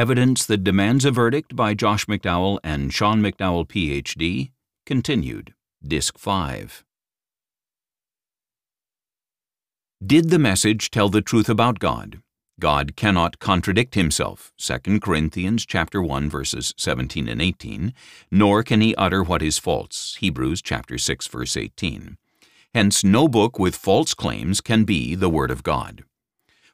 Evidence That Demands a Verdict by Josh McDowell and Sean McDowell, Ph.D., continued, Disc 5. Did the message tell the truth about God? God cannot contradict himself, 2 Corinthians chapter 1 verses 17 and 18, nor can he utter what is false, Hebrews chapter 6 verse 18. Hence no book with false claims can be the word of God.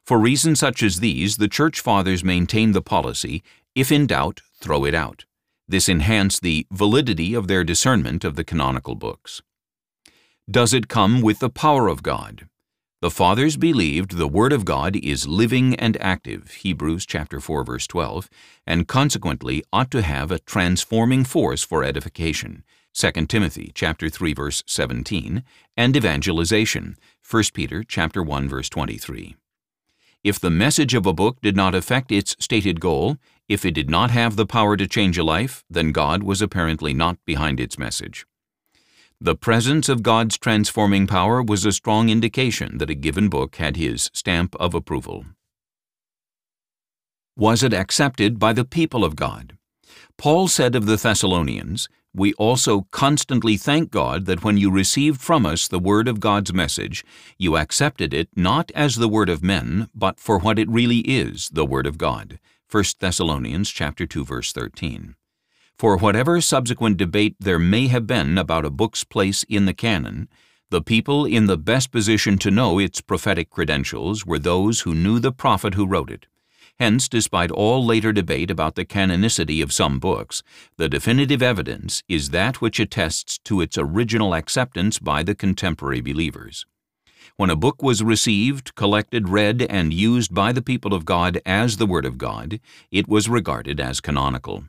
For reasons such as these, the Church Fathers maintained the policy, if in doubt, throw it out. This enhanced the validity of their discernment of the canonical books. Does it come with the power of God? The Fathers believed the Word of God is living and active, Hebrews chapter 4 verse 12, and consequently ought to have a transforming force for edification, 2 Timothy chapter 3 verse 17, and evangelization, 1 Peter chapter 1 verse 23. If the message of a book did not affect its stated goal, if it did not have the power to change a life, then God was apparently not behind its message. The presence of God's transforming power was a strong indication that a given book had His stamp of approval. Was it accepted by the people of God? Paul said of the Thessalonians, we also constantly thank God that when you received from us the word of God's message, you accepted it not as the word of men, but for what it really is, the word of God. 1 Thessalonians chapter 2 verse 13. For whatever subsequent debate there may have been about a book's place in the canon, the people in the best position to know its prophetic credentials were those who knew the prophet who wrote it. Hence, despite all later debate about the canonicity of some books, the definitive evidence is that which attests to its original acceptance by the contemporary believers. When a book was received, collected, read, and used by the people of God as the Word of God, it was regarded as canonical.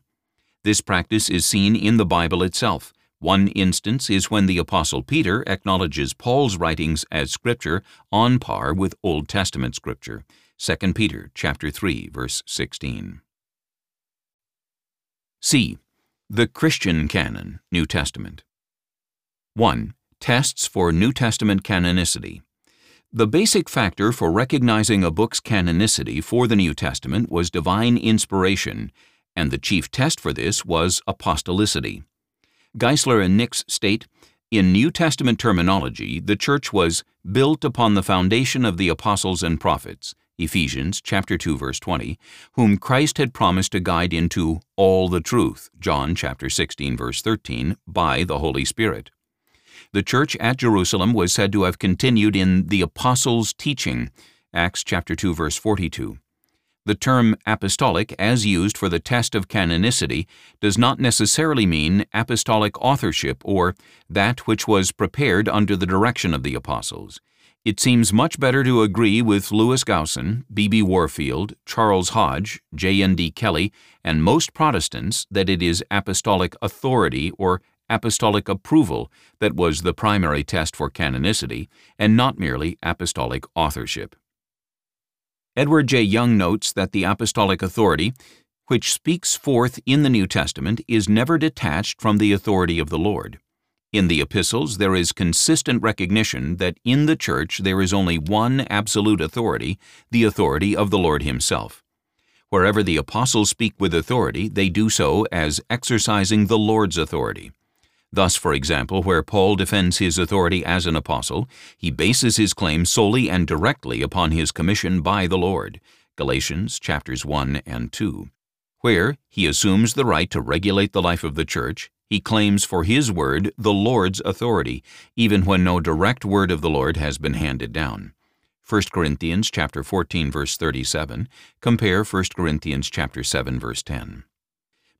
This practice is seen in the Bible itself. One instance is when the Apostle Peter acknowledges Paul's writings as Scripture on par with Old Testament Scripture. 2 Peter chapter 3 verse 16. C. The Christian Canon, New Testament. 1. Tests for New Testament canonicity. The basic factor for recognizing a book's canonicity for the New Testament was divine inspiration, and the chief test for this was apostolicity. Geisler and Nix state, in New Testament terminology, the Church was built upon the foundation of the apostles and prophets, Ephesians chapter 2 verse 20, whom Christ had promised to guide into all the truth, John chapter 16 verse 13, by the Holy Spirit. The church at Jerusalem was said to have continued in the apostles' teaching, Acts chapter 2 verse 42. The term apostolic, as used for the test of canonicity, does not necessarily mean apostolic authorship or that which was prepared under the direction of the apostles. It seems much better to agree with Louis Gaussen, B.B. Warfield, Charles Hodge, J.N.D. Kelly, and most Protestants that it is apostolic authority or apostolic approval that was the primary test for canonicity, and not merely apostolic authorship. Edward J. Young notes that the apostolic authority, which speaks forth in the New Testament, is never detached from the authority of the Lord. In the epistles, there is consistent recognition that in the Church there is only one absolute authority, the authority of the Lord Himself. Wherever the apostles speak with authority, they do so as exercising the Lord's authority. Thus, for example, where Paul defends his authority as an apostle, he bases his claim solely and directly upon his commission by the Lord. Galatians chapters 1 and 2. Where he assumes the right to regulate the life of the church, he claims for his word the Lord's authority, even when no direct word of the Lord has been handed down. 1 Corinthians chapter 14 verse 37, compare 1 Corinthians chapter 7 verse 10.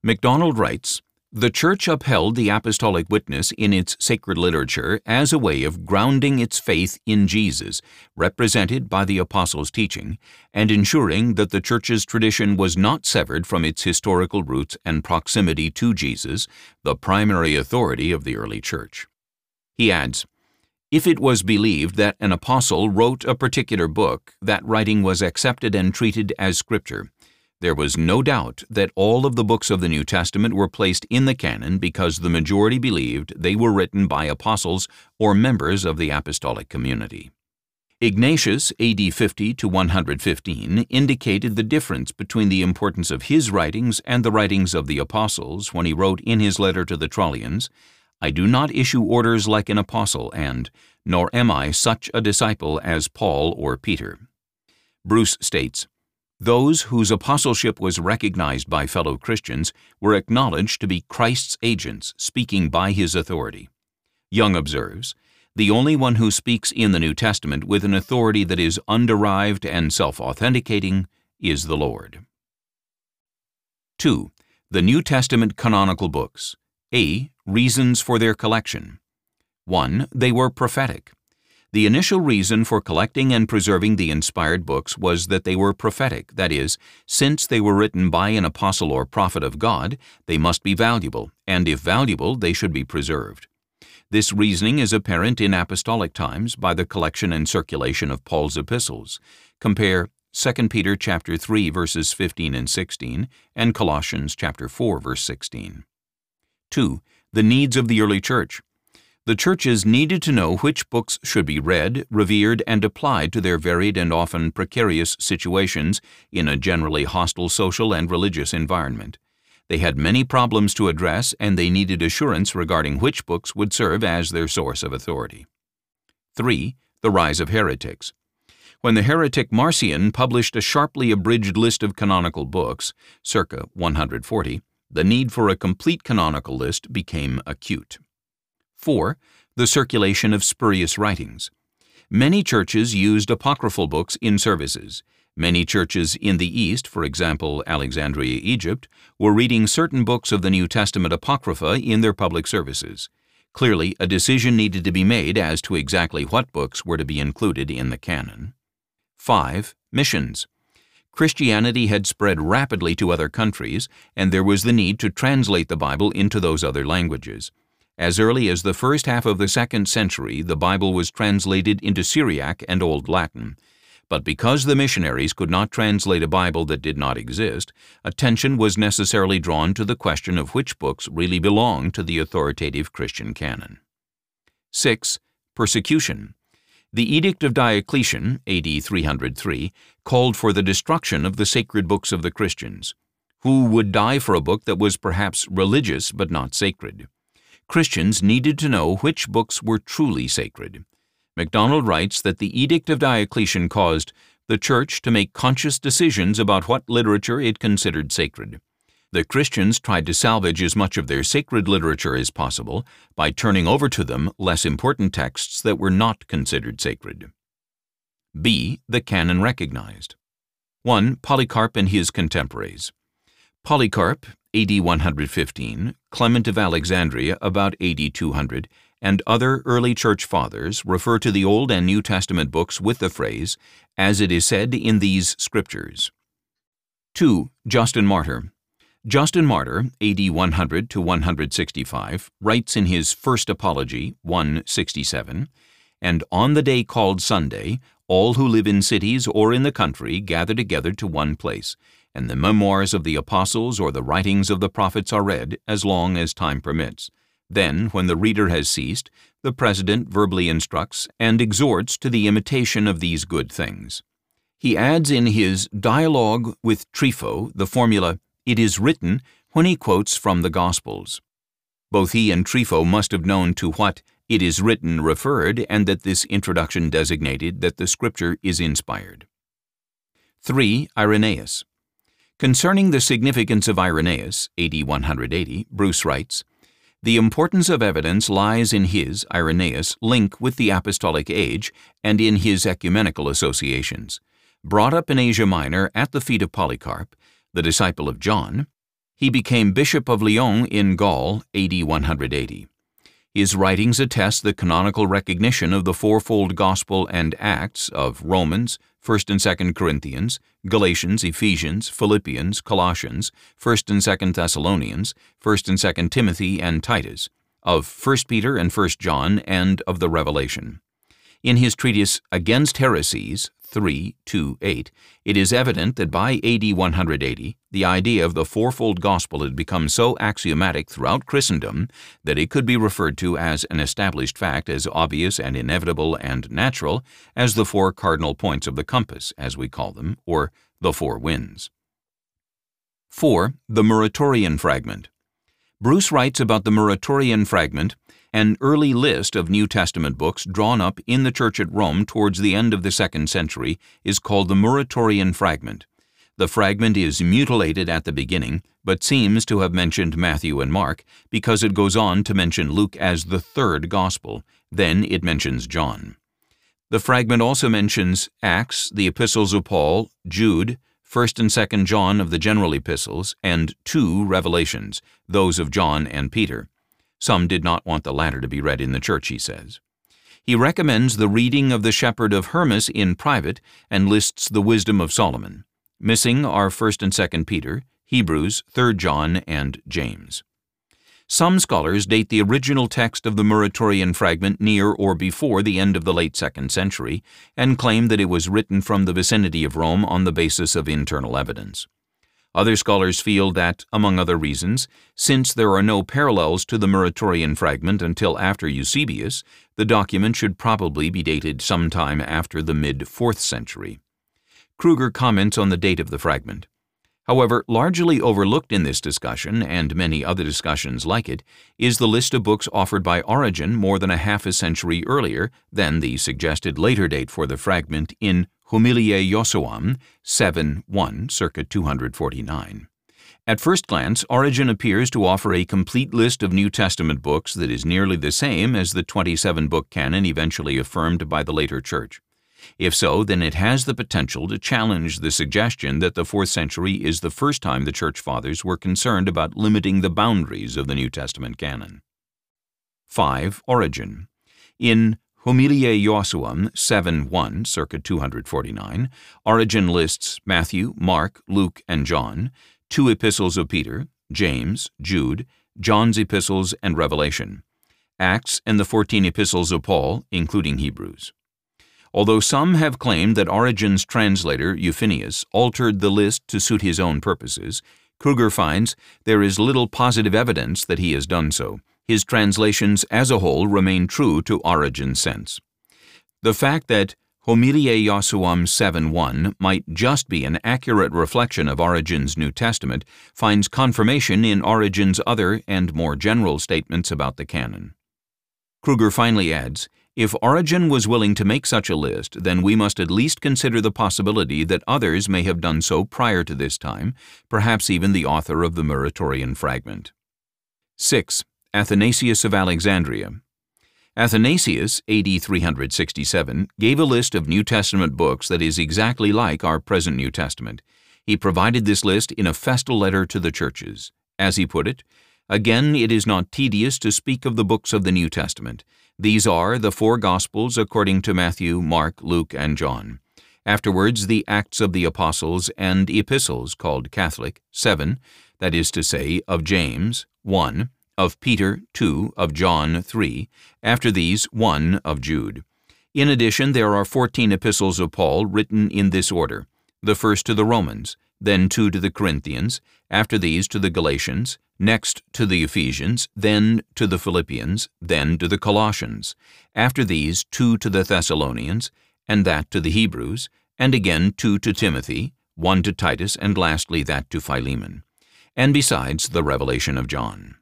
MacDonald writes, The Church upheld the apostolic witness in its sacred literature as a way of grounding its faith in Jesus, represented by the apostles' teaching, and ensuring that the Church's tradition was not severed from its historical roots and proximity to Jesus, the primary authority of the early Church. He adds, if it was believed that an apostle wrote a particular book, that writing was accepted and treated as Scripture. There was no doubt that all of the books of the New Testament were placed in the canon because the majority believed they were written by apostles or members of the apostolic community. Ignatius, AD 50 to 115, indicated the difference between the importance of his writings and the writings of the apostles when he wrote in his letter to the Trallians, I do not issue orders like an apostle, and nor am I such a disciple as Paul or Peter. Bruce states, those whose apostleship was recognized by fellow Christians were acknowledged to be Christ's agents speaking by his authority. Young observes, the only one who speaks in the New Testament with an authority that is underived and self-authenticating is the Lord. 2. The New Testament canonical books. A. Reasons for their collection. 1. They were prophetic. The initial reason for collecting and preserving the inspired books was that they were prophetic, that is, since they were written by an apostle or prophet of God, they must be valuable, and if valuable, they should be preserved. This reasoning is apparent in apostolic times by the collection and circulation of Paul's epistles. Compare 2 Peter chapter 3 verses 15 and 16 and Colossians chapter 4 verse 16. 2. The needs of the early church. The churches needed to know which books should be read, revered, and applied to their varied and often precarious situations in a generally hostile social and religious environment. They had many problems to address and they needed assurance regarding which books would serve as their source of authority. 3. The rise of heretics. When the heretic Marcion published a sharply abridged list of canonical books, circa 140, the need for a complete canonical list became acute. 4. The circulation of spurious writings. Many churches used apocryphal books in services. Many churches in the East, for example Alexandria, Egypt, were reading certain books of the New Testament Apocrypha in their public services. Clearly, a decision needed to be made as to exactly what books were to be included in the canon. 5. Missions. Christianity had spread rapidly to other countries, and there was the need to translate the Bible into those other languages. As early as the first half of the second century, the Bible was translated into Syriac and Old Latin. But because the missionaries could not translate a Bible that did not exist, attention was necessarily drawn to the question of which books really belonged to the authoritative Christian canon. 6. Persecution. The Edict of Diocletian, AD 303, called for the destruction of the sacred books of the Christians. Who would die for a book that was perhaps religious but not sacred? Christians needed to know which books were truly sacred. MacDonald writes that the Edict of Diocletian caused the Church to make conscious decisions about what literature it considered sacred. The Christians tried to salvage as much of their sacred literature as possible by turning over to them less important texts that were not considered sacred. B. The canon recognized. 1. Polycarp and his contemporaries. Polycarp, AD 115, Clement of Alexandria about AD 200, and other early church fathers refer to the Old and New Testament books with the phrase, as it is said in these scriptures. 2. Justin Martyr. Justin Martyr, AD 100 to 165, writes in his First Apology, 167, And on the day called Sunday, all who live in cities or in the country gather together to one place, and the memoirs of the apostles or the writings of the prophets are read as long as time permits. Then, when the reader has ceased, the president verbally instructs and exhorts to the imitation of these good things. He adds in his Dialogue with Trypho the formula, It is written, when he quotes from the Gospels. Both he and Trypho must have known to what it is written referred and that this introduction designated that the Scripture is inspired. 3. Irenaeus Concerning the significance of Irenaeus, AD 180, Bruce writes, The importance of evidence lies in his, Irenaeus, link with the apostolic age and in his ecumenical associations. Brought up in Asia Minor at the feet of Polycarp, the disciple of John, He became Bishop of Lyon in Gaul, AD 180. His writings attest the canonical recognition of the fourfold Gospel and Acts of Romans, 1st and 2nd Corinthians, Galatians, Ephesians, Philippians, Colossians, 1st and 2nd Thessalonians, 1st and 2nd Timothy and Titus, of 1st Peter and 1st John, and of the Revelation. In his treatise Against Heresies, 3, 2, 8, it is evident that by AD 180, the idea of the fourfold gospel had become so axiomatic throughout Christendom that it could be referred to as an established fact as obvious and inevitable and natural as the four cardinal points of the compass, as we call them, or the four winds. 4. The Muratorian Fragment Bruce writes about the Muratorian Fragment an early list of New Testament books drawn up in the Church at Rome towards the end of the second century is called the Muratorian Fragment. The fragment is mutilated at the beginning, but seems to have mentioned Matthew and Mark because it goes on to mention Luke as the third Gospel. Then it mentions John. The fragment also mentions Acts, the epistles of Paul, Jude, 1st and 2nd John of the general epistles, and two Revelations, those of John and Peter. Some did not want the latter to be read in the church, he says. He recommends the reading of the Shepherd of Hermas in private and lists the wisdom of Solomon. Missing are 1st and 2nd Peter, Hebrews, 3rd John, and James. Some scholars date the original text of the Muratorian fragment near or before the end of the late 2nd century and claim that it was written from the vicinity of Rome on the basis of internal evidence. Other scholars feel that, among other reasons, since there are no parallels to the Muratorian fragment until after Eusebius, the document should probably be dated sometime after the mid-4th century. Kruger comments on the date of the fragment. However, largely overlooked in this discussion, and many other discussions like it, is the list of books offered by Origen more than a half a century earlier than the suggested later date for the fragment in Homiliae Joshuam 7 1, circa 249. At first glance, Origen appears to offer a complete list of New Testament books that is nearly the same as the 27 book canon eventually affirmed by the later Church. If so, then it has the potential to challenge the suggestion that the 4th century is the first time the Church Fathers were concerned about limiting the boundaries of the New Testament canon. 5. Origen. In Homiliae Joshuam 7.1, circa 249, Origen lists Matthew, Mark, Luke, and John, two epistles of Peter, James, Jude, John's epistles, and Revelation, Acts, and the 14 epistles of Paul, including Hebrews. Although some have claimed that Origen's translator, Euphues, altered the list to suit his own purposes, Kruger finds there is little positive evidence that he has done so, his translations as a whole remain true to Origen's sense. The fact that Homiliae Joshuam 7.1 might just be an accurate reflection of Origen's New Testament finds confirmation in Origen's other and more general statements about the canon. Kruger finally adds, if Origen was willing to make such a list, then we must at least consider the possibility that others may have done so prior to this time, perhaps even the author of the Muratorian fragment. 6. Athanasius of Alexandria. Athanasius, AD 367, gave a list of New Testament books that is exactly like our present New Testament. He provided this list in a festal letter to the churches. As he put it, Again, it is not tedious to speak of the books of the New Testament. These are the four Gospels according to Matthew, Mark, Luke, and John. Afterwards, the Acts of the Apostles and Epistles, called Catholic, seven, that is to say, of James, one, of Peter, 2, of John, 3, after these, 1 of Jude. In addition, there are 14 epistles of Paul written in this order the first to the Romans, then two to the Corinthians, after these to the Galatians, next to the Ephesians, then to the Philippians, then to the Colossians, after these two to the Thessalonians, and that to the Hebrews, and again two to Timothy, one to Titus, and lastly that to Philemon, and besides the revelation of John.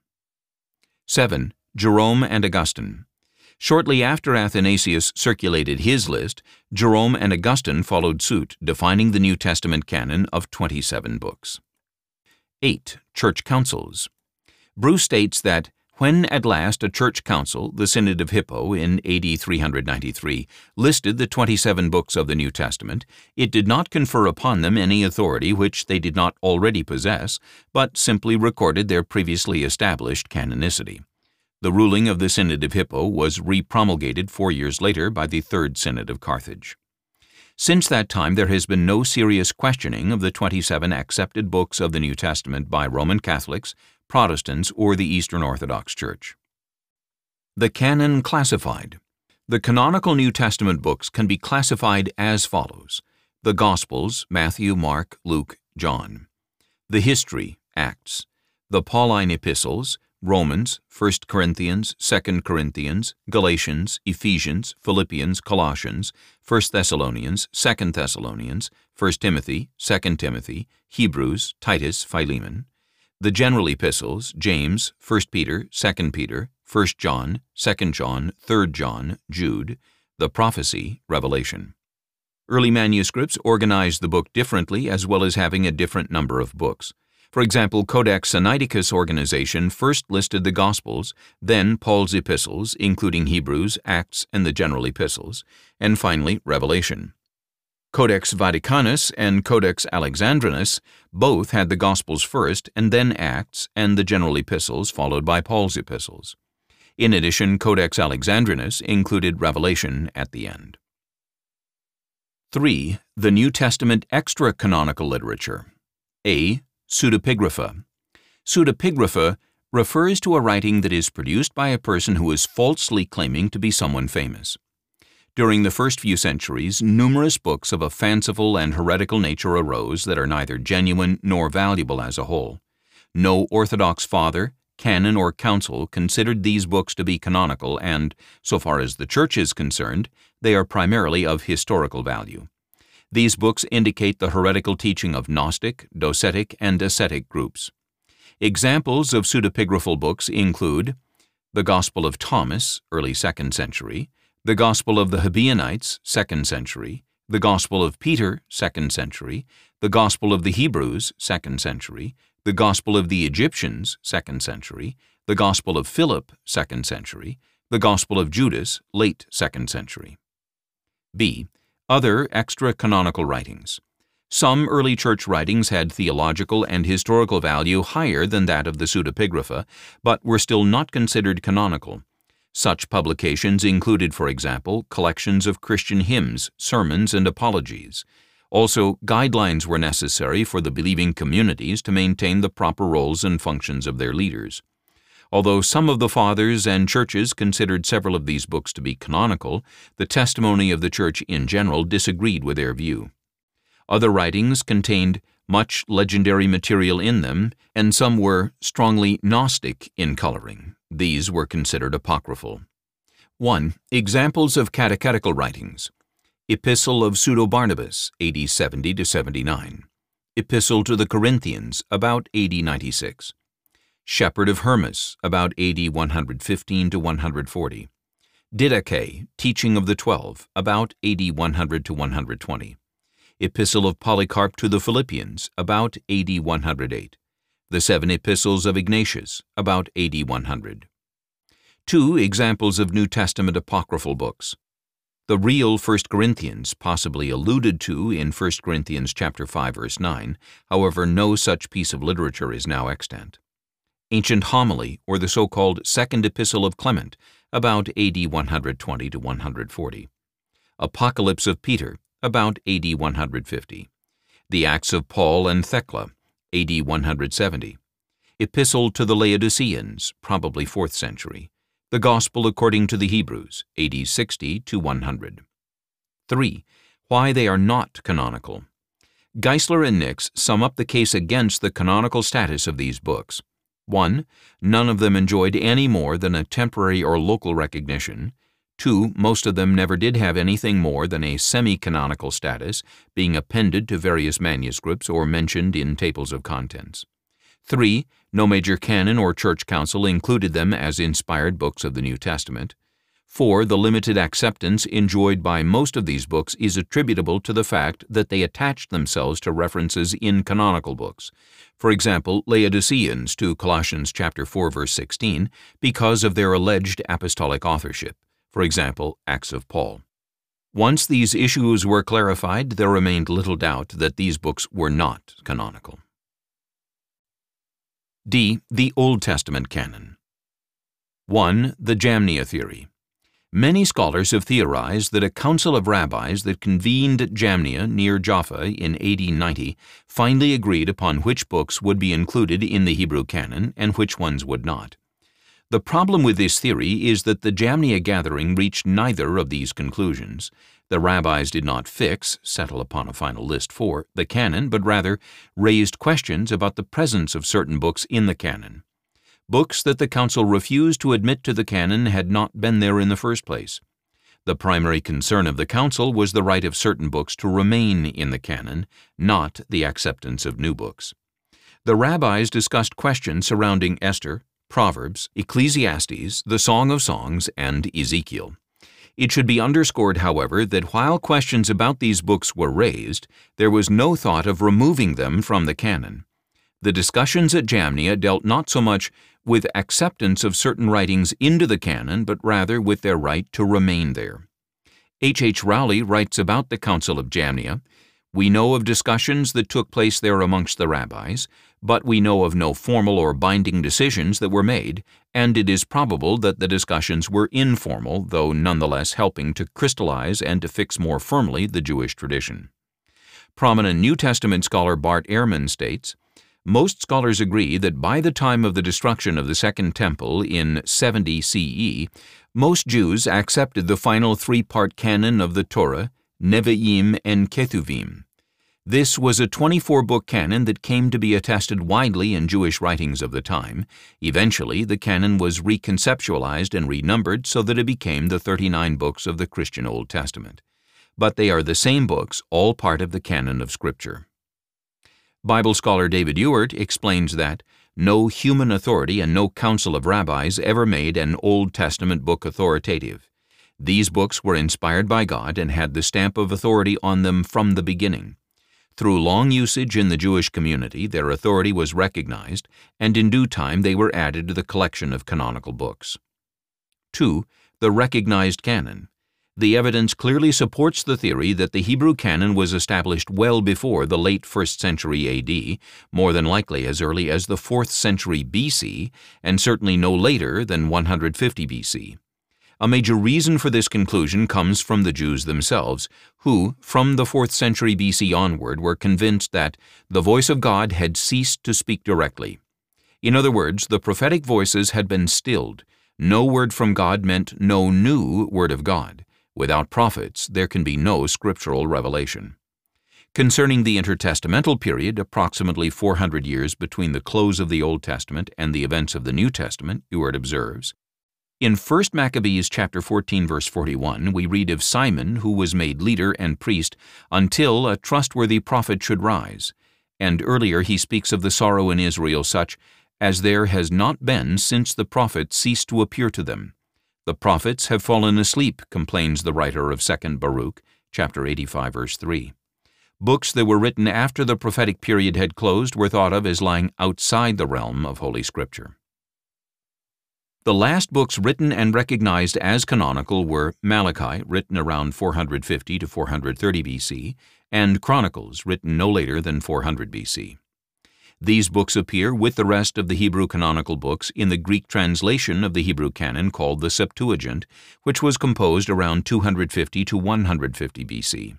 7. Jerome and Augustine. Shortly after Athanasius circulated his list, Jerome and Augustine followed suit, defining the New Testament canon of 27 books. 8. Church Councils. Bruce states that When at last a church council, the Synod of Hippo in AD 393, listed the 27 books of the New Testament, it did not confer upon them any authority which they did not already possess, but simply recorded their previously established canonicity. The ruling of the Synod of Hippo was repromulgated four years later by the Third Synod of Carthage. Since that time, there has been no serious questioning of the 27 accepted books of the New Testament by Roman Catholics, Protestants, or the Eastern Orthodox Church. The Canon Classified. The canonical New Testament books can be classified as follows. The Gospels, Matthew, Mark, Luke, John, the History, Acts, the Pauline Epistles, Romans, 1 Corinthians, 2 Corinthians, Galatians, Ephesians, Philippians, Colossians, 1 Thessalonians, 2 Thessalonians, 1 Timothy, 2 Timothy, Hebrews, Titus, Philemon, the general epistles, James, 1 Peter, 2 Peter, 1 John, 2 John, 3 John, Jude, the prophecy, Revelation. Early manuscripts organized the book differently as well as having a different number of books. For example, Codex Sinaiticus organization first listed the Gospels, then Paul's epistles, including Hebrews, Acts, and the general epistles, and finally Revelation. Codex Vaticanus and Codex Alexandrinus both had the Gospels first and then Acts and the general epistles followed by Paul's epistles. In addition, Codex Alexandrinus included Revelation at the end. 3. The New Testament extra-canonical literature. A. Pseudepigrapha. Pseudepigrapha refers to a writing that is produced by a person who is falsely claiming to be someone famous. During the first few centuries, numerous books of a fanciful and heretical nature arose that are neither genuine nor valuable as a whole. No Orthodox father, canon, or council considered these books to be canonical and, so far as the Church is concerned, they are primarily of historical value. These books indicate the heretical teaching of Gnostic, Docetic, and ascetic groups. Examples of pseudepigraphal books include the Gospel of Thomas, early 2nd century, the Gospel of the Ebionites, 2nd century, the Gospel of Peter, 2nd century, the Gospel of the Hebrews, 2nd century, the Gospel of the Egyptians, 2nd century, the Gospel of Philip, 2nd century, the Gospel of Judas, late 2nd century. B. Other extra-canonical writings. Some early church writings had theological and historical value higher than that of the pseudepigrapha, but were still not considered canonical. Such publications included, for example, collections of Christian hymns, sermons, and apologies. Also, guidelines were necessary for the believing communities to maintain the proper roles and functions of their leaders. Although some of the fathers and churches considered several of these books to be canonical, the testimony of the church in general disagreed with their view. Other writings contained much legendary material in them, and some were strongly Gnostic in coloring. These were considered apocryphal. 1. Examples of catechetical writings. Epistle of Pseudo-Barnabas, AD 70-79. Epistle to the Corinthians, about AD 96. Shepherd of Hermas, about AD 115 to 140. Didache, Teaching of the Twelve, about AD 100 to 120. Epistle of Polycarp to the Philippians, about AD 108. The Seven Epistles of Ignatius, about AD 100. Two examples of New Testament apocryphal books. The real 1 Corinthians, possibly alluded to in 1 Corinthians chapter 5 verse 9, however no such piece of literature is now extant. Ancient Homily, or the so-called Second Epistle of Clement, about AD 120 to 140. Apocalypse of Peter, about AD 150. The Acts of Paul and Thecla, AD 170. Epistle to the Laodiceans, probably 4th century. The Gospel according to the Hebrews, AD 60 to 100. 3. Why they are not canonical. Geisler and Nix sum up the case against the canonical status of these books. 1. None of them enjoyed any more than a temporary or local recognition. 2. Most of them never did have anything more than a semi-canonical status, being appended to various manuscripts or mentioned in tables of contents. 3. No major canon or church council included them as inspired books of the New Testament. 4. The limited acceptance enjoyed by most of these books is attributable to the fact that they attached themselves to references in canonical books. For example, Laodiceans to Colossians chapter 4 verse 16 because of their alleged apostolic authorship. For example, Acts of Paul. Once these issues were clarified, there remained little doubt that these books were not canonical. D. The Old Testament Canon 1. The Jamnia Theory Many scholars have theorized that a council of rabbis that convened at Jamnia near Jaffa in AD 90 finally agreed upon which books would be included in the Hebrew canon and which ones would not. The problem with this theory is that the Jamnia gathering reached neither of these conclusions. The rabbis did not fix, settle upon a final list for, the canon, but rather raised questions about the presence of certain books in the canon. Books that the Council refused to admit to the canon had not been there in the first place. The primary concern of the Council was the right of certain books to remain in the canon, not the acceptance of new books. The rabbis discussed questions surrounding Esther, Proverbs, Ecclesiastes, the Song of Songs, and Ezekiel. It should be underscored, however, that while questions about these books were raised, there was no thought of removing them from the canon. The discussions at Jamnia dealt not so much with acceptance of certain writings into the canon, but rather with their right to remain there. H. H. Rowley writes about the Council of Jamnia, We know of discussions that took place there amongst the rabbis, but we know of no formal or binding decisions that were made, and it is probable that the discussions were informal, though nonetheless helping to crystallize and to fix more firmly the Jewish tradition. Prominent New Testament scholar Bart Ehrman states, most scholars agree that by the time of the destruction of the Second Temple in 70 CE, most Jews accepted the final three-part canon of the Torah, Nevi'im and Ketuvim. This was a 24-book canon that came to be attested widely in Jewish writings of the time. Eventually, the canon was reconceptualized and renumbered so that it became the 39 books of the Christian Old Testament. But they are the same books, all part of the canon of Scripture. Bible scholar David Ewert explains that no human authority and no council of rabbis ever made an Old Testament book authoritative. These books were inspired by God and had the stamp of authority on them from the beginning. Through long usage in the Jewish community, their authority was recognized, and in due time they were added to the collection of canonical books. 2. The recognized canon the evidence clearly supports the theory that the Hebrew canon was established well before the late 1st century AD, more than likely as early as the 4th century BC, and certainly no later than 150 BC. A major reason for this conclusion comes from the Jews themselves, who, from the 4th century BC onward, were convinced that the voice of God had ceased to speak directly. In other words, the prophetic voices had been stilled. No word from God meant no new word of God. Without prophets, there can be no scriptural revelation. Concerning the intertestamental period, approximately 400 years between the close of the Old Testament and the events of the New Testament, Ewert observes, in 1 Maccabees chapter 14 verse 41, we read of Simon who was made leader and priest until a trustworthy prophet should rise. And earlier he speaks of the sorrow in Israel such as there has not been since the prophet ceased to appear to them. The prophets have fallen asleep, complains the writer of 2nd Baruch, chapter 85, verse 3. Books that were written after the prophetic period had closed were thought of as lying outside the realm of Holy Scripture. The last books written and recognized as canonical were Malachi, written around 450 to 430 BC, and Chronicles, written no later than 400 BC. These books appear with the rest of the Hebrew canonical books in the Greek translation of the Hebrew canon called the Septuagint, which was composed around 250 to 150 BC.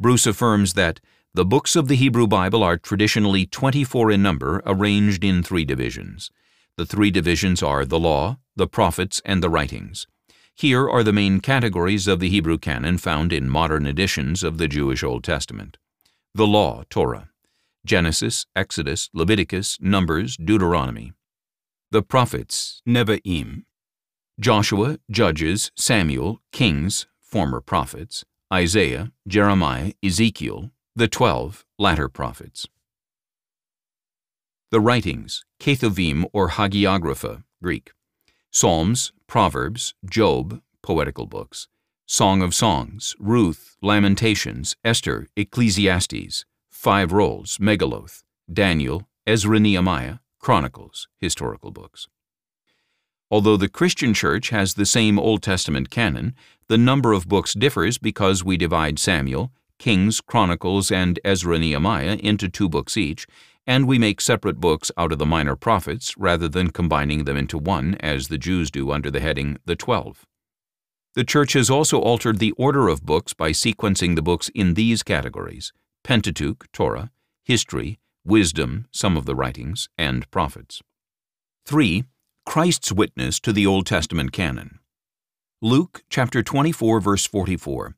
Bruce affirms that the books of the Hebrew Bible are traditionally 24 in number, arranged in three divisions. The three divisions are the Law, the Prophets, and the Writings. Here are the main categories of the Hebrew canon found in modern editions of the Jewish Old Testament. The Law, Torah. Genesis, Exodus, Leviticus, Numbers, Deuteronomy. The prophets, Nevi'im. Joshua, Judges, Samuel, Kings, former prophets, Isaiah, Jeremiah, Ezekiel, the twelve latter prophets. The writings, Ketuvim or Hagiographa, Greek. Psalms, Proverbs, Job, poetical books, Song of Songs, Ruth, Lamentations, Esther, Ecclesiastes, Five Rolls, Megilloth, Daniel, Ezra Nehemiah, Chronicles, historical books. Although the Christian Church has the same Old Testament canon, the number of books differs because we divide Samuel, Kings, Chronicles, and Ezra Nehemiah into two books each, and we make separate books out of the minor prophets rather than combining them into one as the Jews do under the heading the Twelve. The Church has also altered the order of books by sequencing the books in these categories Pentateuch, Torah, History, Wisdom, some of the writings, and Prophets. 3. Christ's witness to the Old Testament canon. Luke chapter 24 verse 44.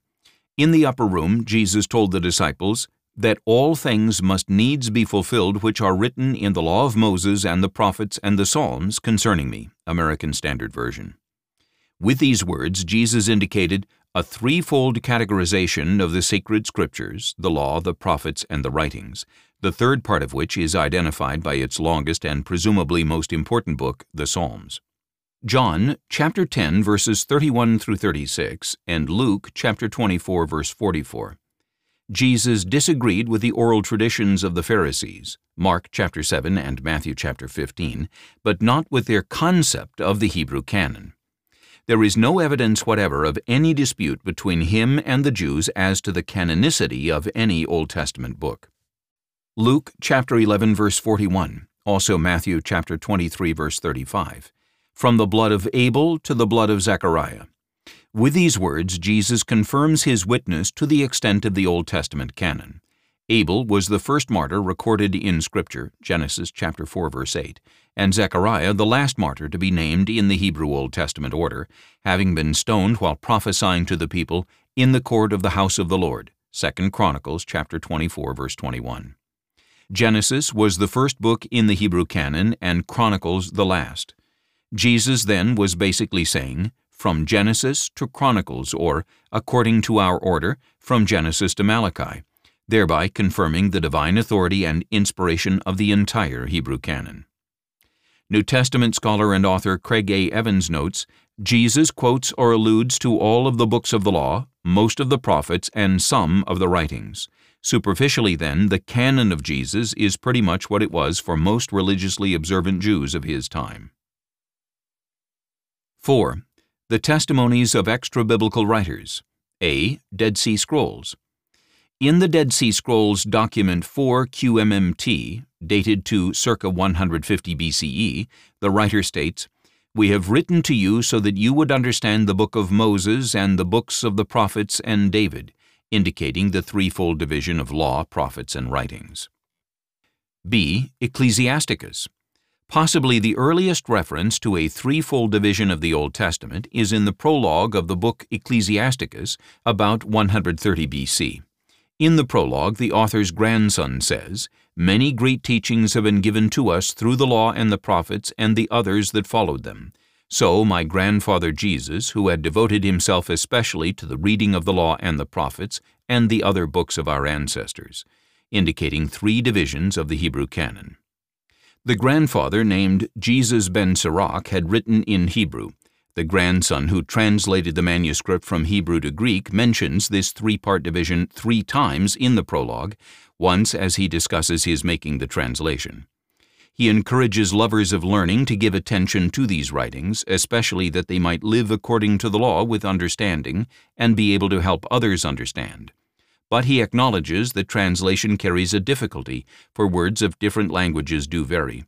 In the upper room Jesus told the disciples that all things must needs be fulfilled which are written in the law of Moses and the prophets and the Psalms concerning me. American Standard Version. With these words Jesus indicated a threefold categorization of the sacred scriptures, the law, the prophets, and the writings, the third part of which is identified by its longest and presumably most important book, the Psalms. John chapter 10 verses 31 through 36 and Luke chapter 24 verse 44. Jesus disagreed with the oral traditions of the Pharisees, Mark chapter 7 and Matthew chapter 15, but not with their concept of the Hebrew canon. There is no evidence whatever of any dispute between him and the Jews as to the canonicity of any Old Testament book. Luke chapter 11 verse 41, also Matthew chapter 23 verse 35, from the blood of Abel to the blood of Zechariah. With these words, Jesus confirms his witness to the extent of the Old Testament canon. Abel was the first martyr recorded in Scripture, Genesis chapter 4 verse 8, and Zechariah the last martyr to be named in the Hebrew Old Testament order, having been stoned while prophesying to the people in the court of the house of the Lord. 2 Chronicles chapter 24 verse 21. Genesis was the first book in the Hebrew canon and Chronicles the last. Jesus then was basically saying, from Genesis to Chronicles, or, according to our order, from Genesis to Malachi, thereby confirming the divine authority and inspiration of the entire Hebrew canon. New Testament scholar and author Craig A. Evans notes, Jesus quotes or alludes to all of the books of the law, most of the prophets, and some of the writings. Superficially, then, the canon of Jesus is pretty much what it was for most religiously observant Jews of his time. 4. The testimonies of extra-biblical writers. A. Dead Sea Scrolls. In the Dead Sea Scrolls document 4 QMMT, dated to circa 150 BCE, the writer states, We have written to you so that you would understand the book of Moses and the books of the prophets and David, indicating the threefold division of law, prophets, and writings. B. Ecclesiasticus. Possibly the earliest reference to a threefold division of the Old Testament is in the prologue of the book Ecclesiasticus about 130 BC. In the prologue, the author's grandson says, Many great teachings have been given to us through the law and the prophets and the others that followed them. So my grandfather Jesus, who had devoted himself especially to the reading of the law and the prophets and the other books of our ancestors, indicating three divisions of the Hebrew canon. The grandfather, named Jesus ben Sirach, had written in Hebrew, the grandson who translated the manuscript from Hebrew to Greek mentions this three-part division three times in the prologue, once as he discusses his making the translation. He encourages lovers of learning to give attention to these writings, especially that they might live according to the law with understanding and be able to help others understand. But he acknowledges that translation carries a difficulty, for words of different languages do vary.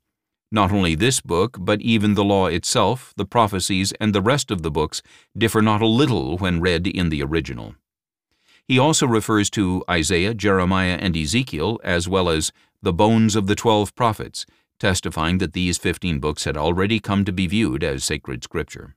Not only this book, but even the law itself, the prophecies, and the rest of the books differ not a little when read in the original. He also refers to Isaiah, Jeremiah, and Ezekiel, as well as the bones of the twelve prophets, testifying that these fifteen books had already come to be viewed as sacred scripture.